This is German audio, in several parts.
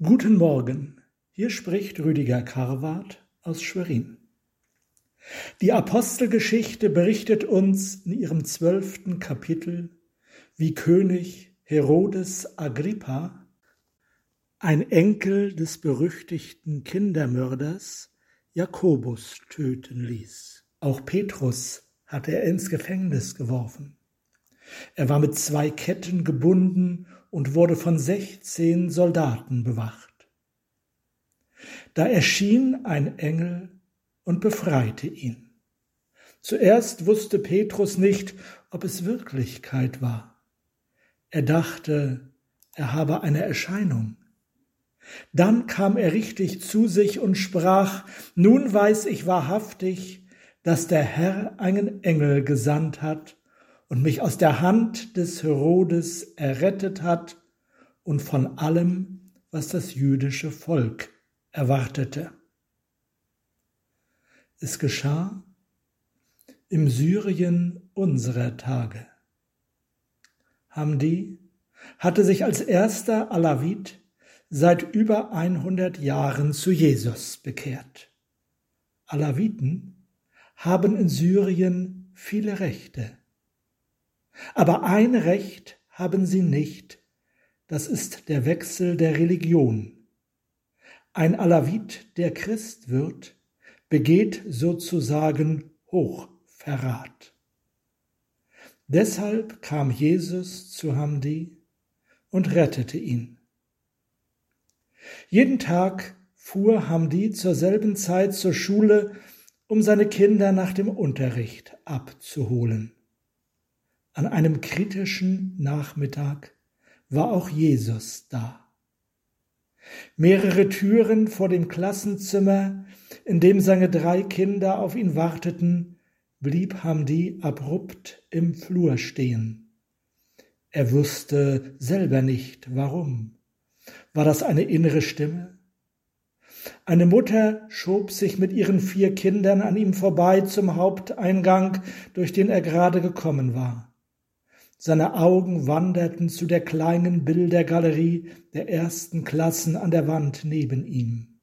Guten Morgen, hier spricht Rüdiger Karwart aus Schwerin. Die Apostelgeschichte berichtet uns in ihrem zwölften Kapitel, wie König Herodes Agrippa, ein Enkel des berüchtigten Kindermörders Jakobus töten ließ. Auch Petrus hatte er ins Gefängnis geworfen. Er war mit zwei Ketten gebunden und wurde von sechzehn Soldaten bewacht. Da erschien ein Engel und befreite ihn. Zuerst wusste Petrus nicht, ob es Wirklichkeit war. Er dachte, er habe eine Erscheinung. Dann kam er richtig zu sich und sprach, Nun weiß ich wahrhaftig, dass der Herr einen Engel gesandt hat und mich aus der Hand des Herodes errettet hat und von allem, was das jüdische Volk erwartete. Es geschah im Syrien unserer Tage. Hamdi hatte sich als erster Alawit seit über 100 Jahren zu Jesus bekehrt. Alawiten haben in Syrien viele Rechte. Aber ein Recht haben sie nicht, das ist der Wechsel der Religion. Ein Alawit, der Christ wird, begeht sozusagen Hochverrat. Deshalb kam Jesus zu Hamdi und rettete ihn. Jeden Tag fuhr Hamdi zur selben Zeit zur Schule, um seine Kinder nach dem Unterricht abzuholen. An einem kritischen Nachmittag war auch Jesus da. Mehrere Türen vor dem Klassenzimmer, in dem seine drei Kinder auf ihn warteten, blieb Hamdi abrupt im Flur stehen. Er wusste selber nicht, warum. War das eine innere Stimme? Eine Mutter schob sich mit ihren vier Kindern an ihm vorbei zum Haupteingang, durch den er gerade gekommen war. Seine Augen wanderten zu der kleinen Bildergalerie der ersten Klassen an der Wand neben ihm.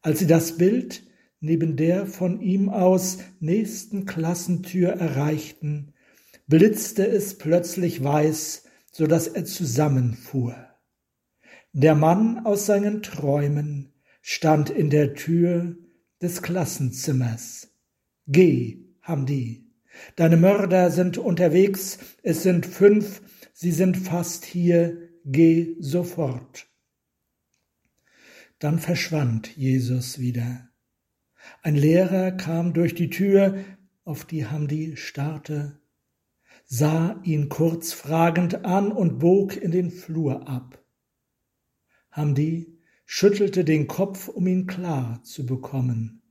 Als sie das Bild neben der von ihm aus nächsten Klassentür erreichten, blitzte es plötzlich weiß, so dass er zusammenfuhr. Der Mann aus seinen Träumen stand in der Tür des Klassenzimmers. Geh, Hamdi. Deine Mörder sind unterwegs, es sind fünf, sie sind fast hier, geh sofort. Dann verschwand Jesus wieder. Ein Lehrer kam durch die Tür, auf die Hamdi starrte, sah ihn kurz fragend an und bog in den Flur ab. Hamdi schüttelte den Kopf, um ihn klar zu bekommen.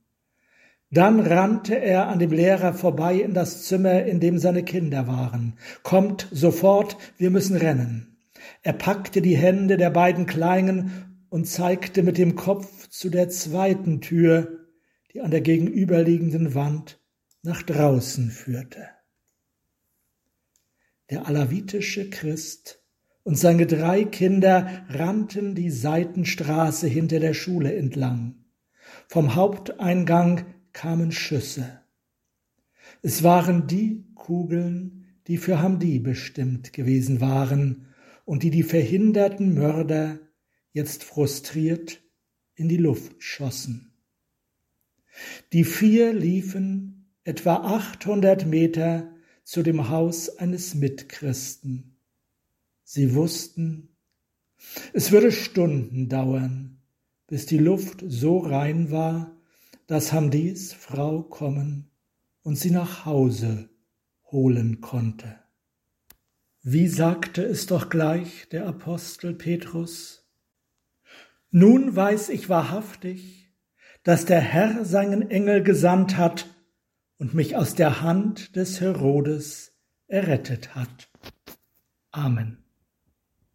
Dann rannte er an dem Lehrer vorbei in das Zimmer, in dem seine Kinder waren. Kommt sofort, wir müssen rennen. Er packte die Hände der beiden Kleinen und zeigte mit dem Kopf zu der zweiten Tür, die an der gegenüberliegenden Wand nach draußen führte. Der alawitische Christ und seine drei Kinder rannten die Seitenstraße hinter der Schule entlang. Vom Haupteingang kamen Schüsse. Es waren die Kugeln, die für Hamdi bestimmt gewesen waren und die die verhinderten Mörder jetzt frustriert in die Luft schossen. Die vier liefen etwa 800 Meter zu dem Haus eines Mitchristen. Sie wussten, es würde Stunden dauern, bis die Luft so rein war, dass Hamdis Frau kommen und sie nach Hause holen konnte. Wie sagte es doch gleich der Apostel Petrus? Nun weiß ich wahrhaftig, dass der Herr seinen Engel gesandt hat und mich aus der Hand des Herodes errettet hat. Amen.